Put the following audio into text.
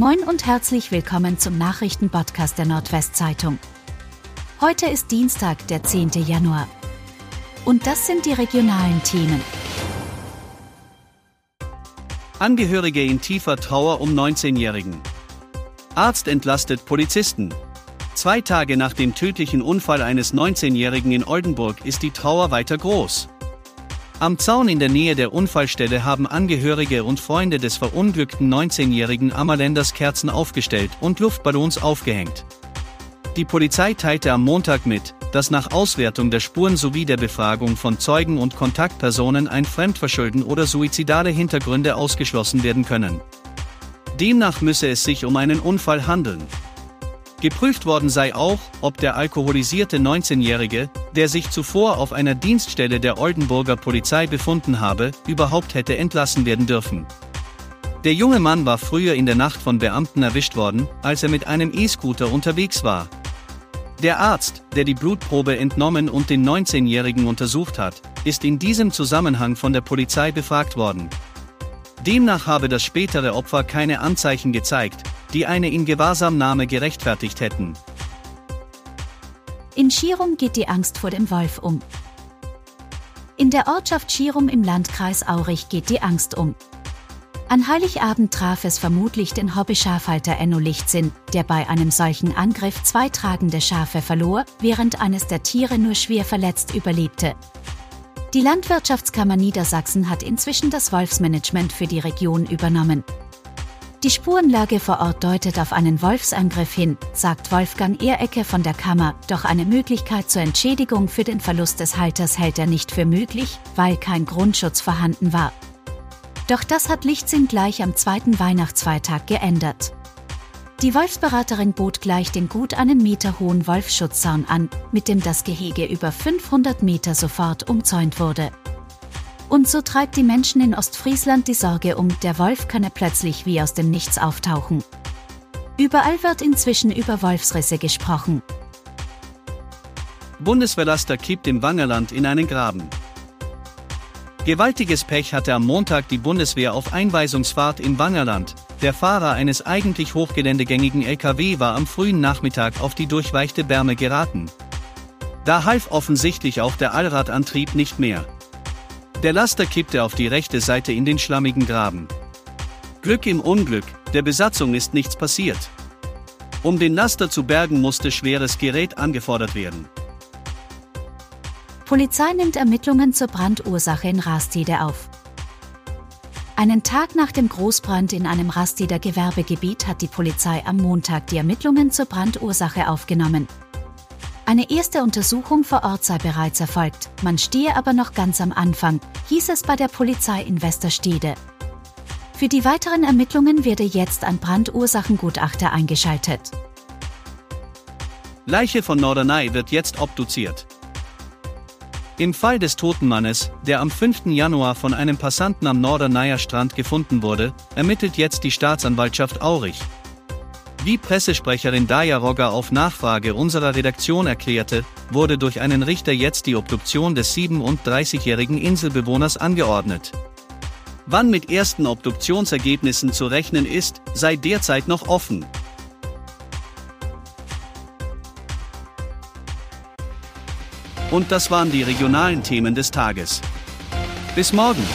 Moin und herzlich willkommen zum Nachrichtenpodcast der Nordwestzeitung. Heute ist Dienstag, der 10. Januar. Und das sind die regionalen Themen. Angehörige in tiefer Trauer um 19-Jährigen. Arzt entlastet Polizisten. Zwei Tage nach dem tödlichen Unfall eines 19-Jährigen in Oldenburg ist die Trauer weiter groß. Am Zaun in der Nähe der Unfallstelle haben Angehörige und Freunde des verunglückten 19-jährigen Ammerländers Kerzen aufgestellt und Luftballons aufgehängt. Die Polizei teilte am Montag mit, dass nach Auswertung der Spuren sowie der Befragung von Zeugen und Kontaktpersonen ein Fremdverschulden oder suizidale Hintergründe ausgeschlossen werden können. Demnach müsse es sich um einen Unfall handeln. Geprüft worden sei auch, ob der alkoholisierte 19-Jährige, der sich zuvor auf einer Dienststelle der Oldenburger Polizei befunden habe, überhaupt hätte entlassen werden dürfen. Der junge Mann war früher in der Nacht von Beamten erwischt worden, als er mit einem E-Scooter unterwegs war. Der Arzt, der die Blutprobe entnommen und den 19-Jährigen untersucht hat, ist in diesem Zusammenhang von der Polizei befragt worden. Demnach habe das spätere Opfer keine Anzeichen gezeigt, die eine Ingewahrsamnahme gerechtfertigt hätten. In Schirum geht die Angst vor dem Wolf um. In der Ortschaft Schirum im Landkreis Aurich geht die Angst um. An Heiligabend traf es vermutlich den Hobby-Schafhalter Enno Lichtsinn, der bei einem solchen Angriff zwei tragende Schafe verlor, während eines der Tiere nur schwer verletzt überlebte. Die Landwirtschaftskammer Niedersachsen hat inzwischen das Wolfsmanagement für die Region übernommen. Die Spurenlage vor Ort deutet auf einen Wolfsangriff hin, sagt Wolfgang Ehrecke von der Kammer, doch eine Möglichkeit zur Entschädigung für den Verlust des Halters hält er nicht für möglich, weil kein Grundschutz vorhanden war. Doch das hat Lichtsinn gleich am zweiten Weihnachtsfeiertag geändert. Die Wolfsberaterin bot gleich den gut einen Meter hohen Wolfsschutzzaun an, mit dem das Gehege über 500 Meter sofort umzäunt wurde. Und so treibt die Menschen in Ostfriesland die Sorge um, der Wolf könne plötzlich wie aus dem Nichts auftauchen. Überall wird inzwischen über Wolfsrisse gesprochen. Bundeswehrlaster kippt im Wangerland in einen Graben. Gewaltiges Pech hatte am Montag die Bundeswehr auf Einweisungsfahrt im Wangerland. Der Fahrer eines eigentlich hochgeländegängigen LKW war am frühen Nachmittag auf die durchweichte Bärme geraten. Da half offensichtlich auch der Allradantrieb nicht mehr. Der Laster kippte auf die rechte Seite in den schlammigen Graben. Glück im Unglück, der Besatzung ist nichts passiert. Um den Laster zu bergen musste schweres Gerät angefordert werden. Polizei nimmt Ermittlungen zur Brandursache in Rastede auf. Einen Tag nach dem Großbrand in einem Rasteder Gewerbegebiet hat die Polizei am Montag die Ermittlungen zur Brandursache aufgenommen. Eine erste Untersuchung vor Ort sei bereits erfolgt, man stehe aber noch ganz am Anfang, hieß es bei der Polizei in Westerstede. Für die weiteren Ermittlungen werde jetzt ein Brandursachengutachter eingeschaltet. Leiche von Norderney wird jetzt obduziert. Im Fall des toten Mannes, der am 5. Januar von einem Passanten am Norderneyer Strand gefunden wurde, ermittelt jetzt die Staatsanwaltschaft Aurich. Wie Pressesprecherin Daya Rogger auf Nachfrage unserer Redaktion erklärte, wurde durch einen Richter jetzt die Obduktion des 37-jährigen Inselbewohners angeordnet. Wann mit ersten Obduktionsergebnissen zu rechnen ist, sei derzeit noch offen. Und das waren die regionalen Themen des Tages. Bis morgen!